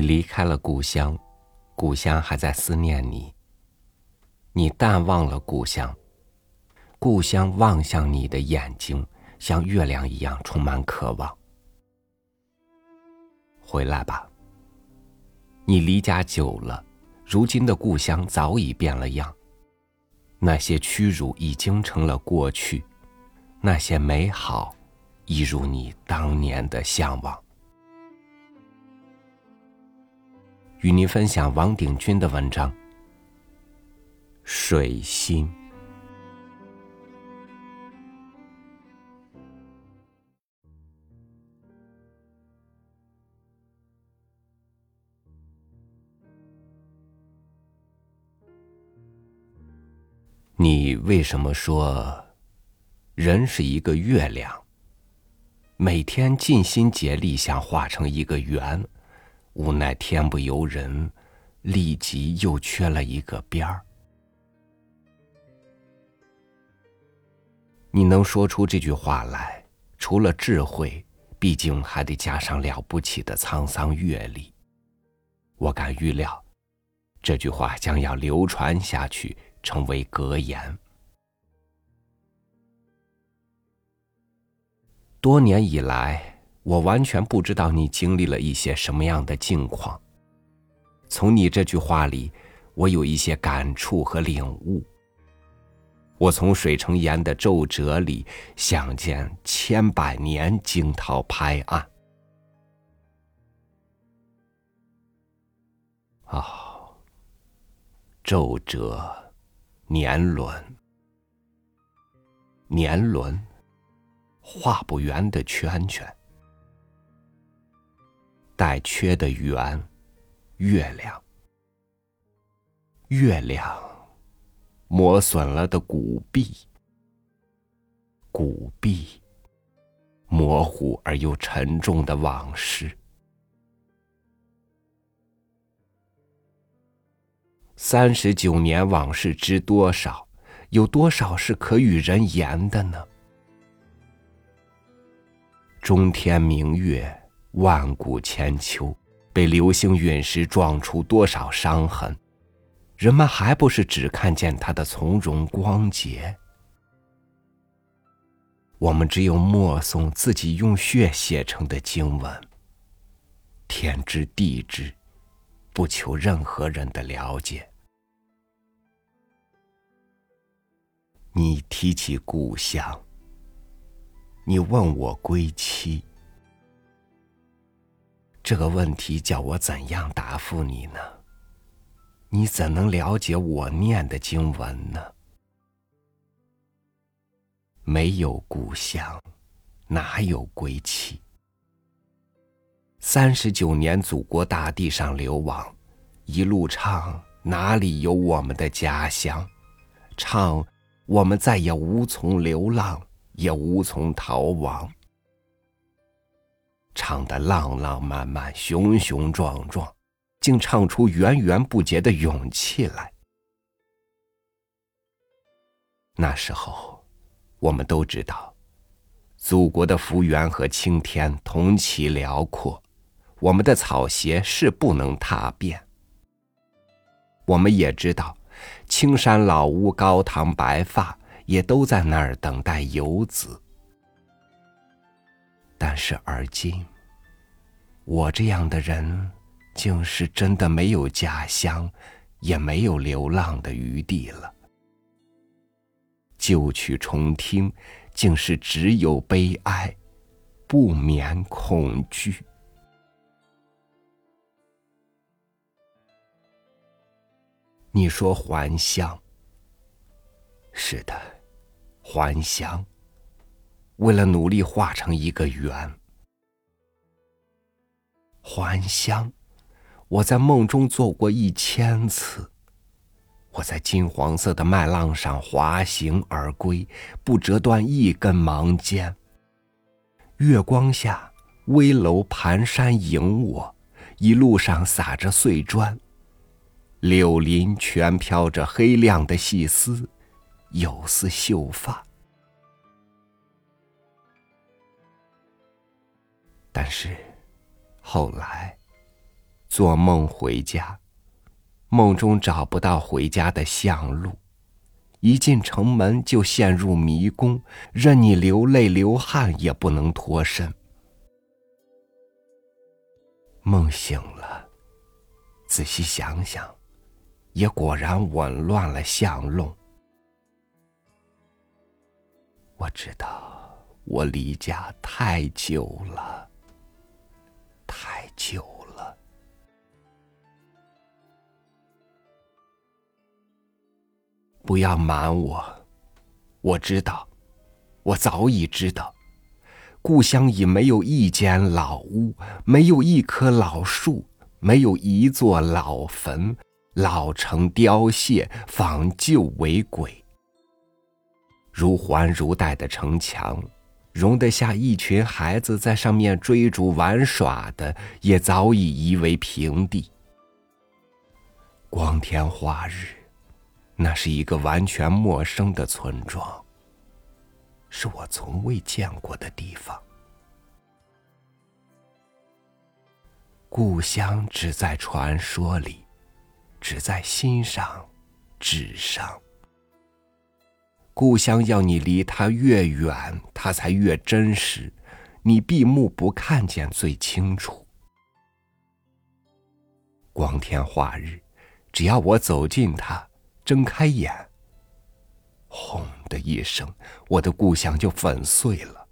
你离开了故乡，故乡还在思念你。你淡忘了故乡，故乡望向你的眼睛，像月亮一样充满渴望。回来吧，你离家久了，如今的故乡早已变了样。那些屈辱已经成了过去，那些美好，一如你当年的向往。与您分享王鼎钧的文章《水星》。你为什么说人是一个月亮？每天尽心竭力想画成一个圆。无奈天不由人，立即又缺了一个边儿。你能说出这句话来，除了智慧，毕竟还得加上了不起的沧桑阅历。我敢预料，这句话将要流传下去，成为格言。多年以来。我完全不知道你经历了一些什么样的境况。从你这句话里，我有一些感触和领悟。我从水成岩的皱褶里想见千百年惊涛拍岸。哦，皱褶，年轮，年轮，画不圆的圈圈。带缺的圆，月亮，月亮，磨损了的古壁，古壁，模糊而又沉重的往事。三十九年往事知多少？有多少是可与人言的呢？中天明月。万古千秋，被流星陨石撞出多少伤痕？人们还不是只看见它的从容光洁？我们只有默诵自己用血写成的经文，天知地知，不求任何人的了解。你提起故乡，你问我归期。这个问题叫我怎样答复你呢？你怎能了解我念的经文呢？没有故乡，哪有归期？三十九年祖国大地上流亡，一路唱，哪里有我们的家乡？唱，我们再也无从流浪，也无从逃亡。唱得浪浪漫漫、雄雄壮壮，竟唱出源源不竭的勇气来。那时候，我们都知道，祖国的幅员和青天同其辽阔，我们的草鞋是不能踏遍。我们也知道，青山老屋、高堂白发，也都在那儿等待游子。但是而今，我这样的人，竟是真的没有家乡，也没有流浪的余地了。旧曲重听，竟是只有悲哀，不免恐惧。你说还乡？是的，还乡。为了努力画成一个圆，还乡。我在梦中做过一千次。我在金黄色的麦浪上滑行而归，不折断一根芒尖。月光下，危楼盘山迎我，一路上撒着碎砖，柳林全飘着黑亮的细丝，有似秀发。但是，后来，做梦回家，梦中找不到回家的巷路，一进城门就陷入迷宫，任你流泪流汗也不能脱身。梦醒了，仔细想想，也果然紊乱了巷弄。我知道，我离家太久了，太久了。不要瞒我，我知道，我早已知道。故乡已没有一间老屋，没有一棵老树，没有一座老坟，老成凋谢，仿旧为鬼。如环如带的城墙，容得下一群孩子在上面追逐玩耍的，也早已夷为平地。光天化日，那是一个完全陌生的村庄。是我从未见过的地方。故乡只在传说里，只在心上、纸上。故乡要你离它越远，它才越真实，你闭目不看见最清楚。光天化日，只要我走近它，睁开眼。轰的一声，我的故乡就粉碎了。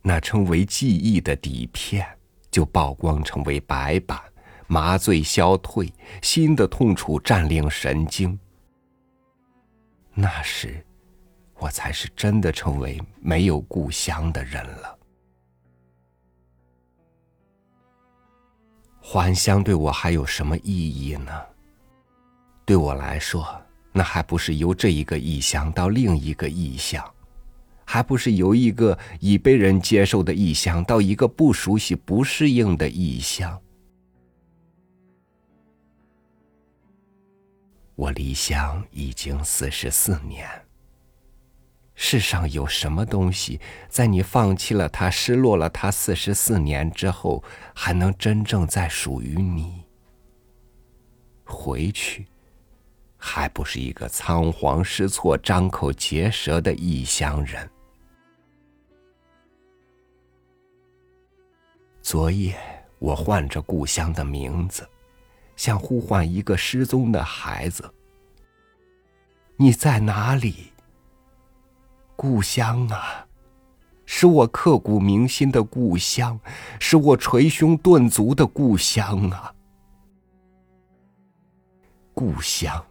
那称为记忆的底片，就曝光成为白板，麻醉消退，新的痛楚占领神经。那时，我才是真的成为没有故乡的人了。还乡对我还有什么意义呢？对我来说。那还不是由这一个异乡到另一个异乡，还不是由一个已被人接受的异乡到一个不熟悉、不适应的异乡。我离乡已经四十四年。世上有什么东西，在你放弃了它、失落了它四十四年之后，还能真正再属于你？回去。还不是一个仓皇失措、张口结舌的异乡人。昨夜我唤着故乡的名字，像呼唤一个失踪的孩子。你在哪里？故乡啊，是我刻骨铭心的故乡，是我捶胸顿足的故乡啊，故乡。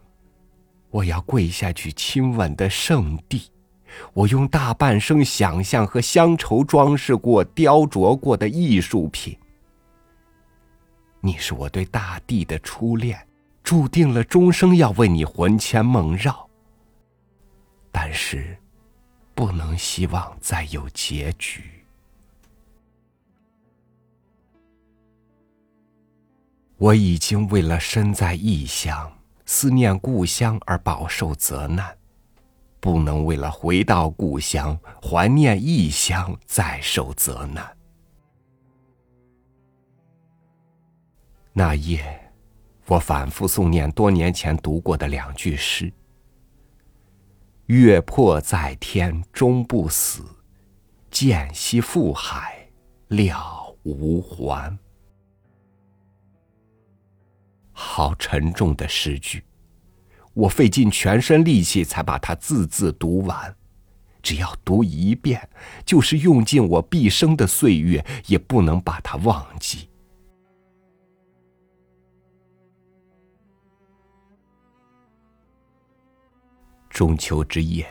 我要跪下去亲吻的圣地，我用大半生想象和乡愁装饰过、雕琢过的艺术品。你是我对大地的初恋，注定了终生要为你魂牵梦绕。但是，不能希望再有结局。我已经为了身在异乡。思念故乡而饱受责难，不能为了回到故乡怀念异乡再受责难。那夜，我反复诵念多年前读过的两句诗：“月破在天终不死，剑兮覆海了无还。”好沉重的诗句，我费尽全身力气才把它字字读完。只要读一遍，就是用尽我毕生的岁月，也不能把它忘记。中秋之夜，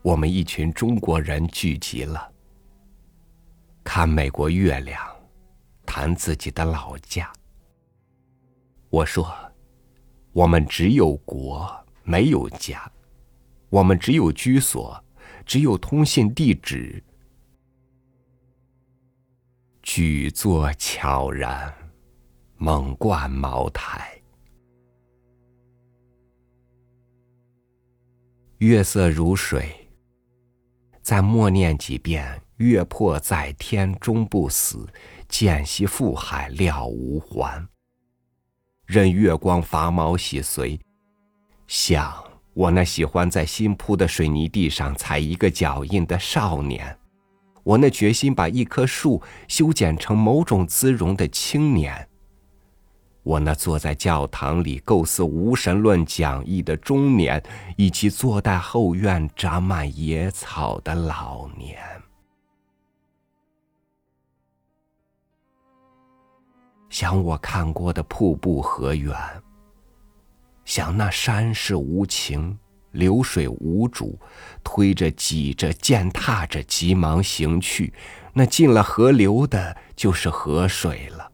我们一群中国人聚集了，看美国月亮，谈自己的老家。我说：“我们只有国，没有家；我们只有居所，只有通信地址。举座悄然，猛灌茅台。月色如水，再默念几遍月破在天终不死，剑兮复海了无还。任月光伐毛洗髓，想我那喜欢在新铺的水泥地上踩一个脚印的少年，我那决心把一棵树修剪成某种姿容的青年，我那坐在教堂里构思无神论讲义的中年，以及坐在后院长满野草的老年。想我看过的瀑布河源，想那山势无情，流水无主，推着挤着践踏着急忙行去。那进了河流的，就是河水了；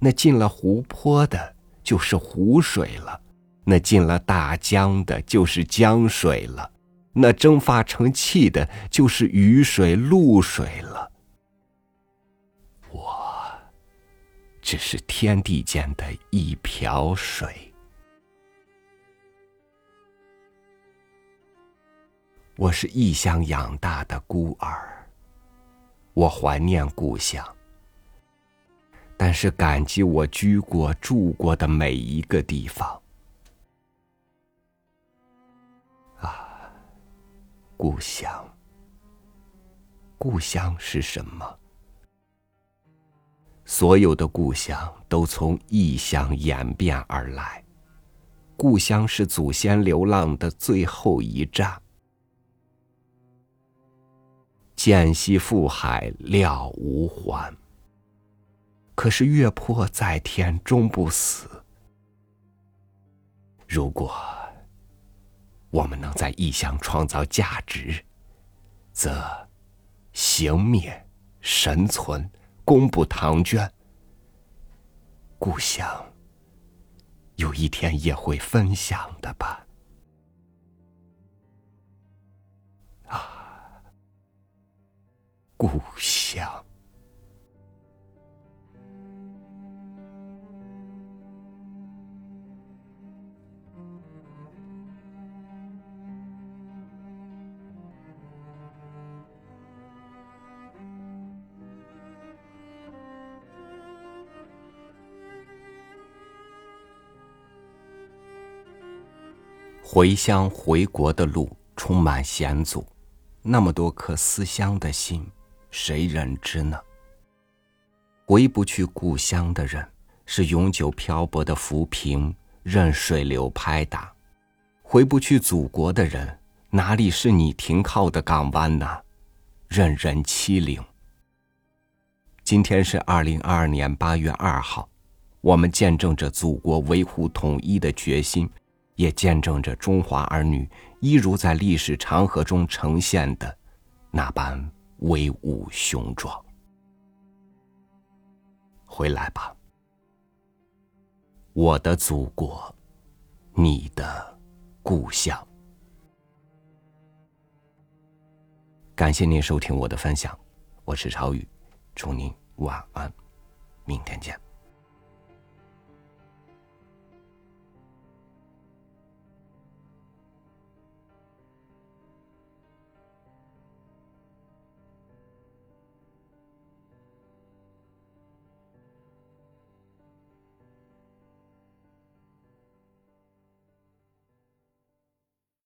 那进了湖泊的，就是湖水了；那进了大江的，就是江水了；那蒸发成气的，就是雨水、露水了。我只是天地间的一瓢水。我是异乡养大的孤儿，我怀念故乡，是感激我居过、住过的每一个地方。啊，故乡，故乡是什么？所有的故乡都从异乡演变而来，故乡是祖先流浪的最后一站。渐兮复海了无还。可是月破在天终不死。如果我们能在异乡创造价值，则形灭神存。公布唐娟，故乡有一天也会分享的吧？回乡回国的路充满险阻，那么多颗思乡的心，谁人知呢？回不去故乡的人，是永久漂泊的浮萍，任水流拍打；回不去祖国的人，哪里是你停靠的港湾呢？任人欺凌。今天是二零二二年八月二号，我们见证着祖国维护统一的决心。也见证着中华儿女一如在历史长河中呈现的那般威武雄壮。回来吧，我的祖国，你的故乡。感谢您收听我的分享，我是超宇，祝您晚安，明天见。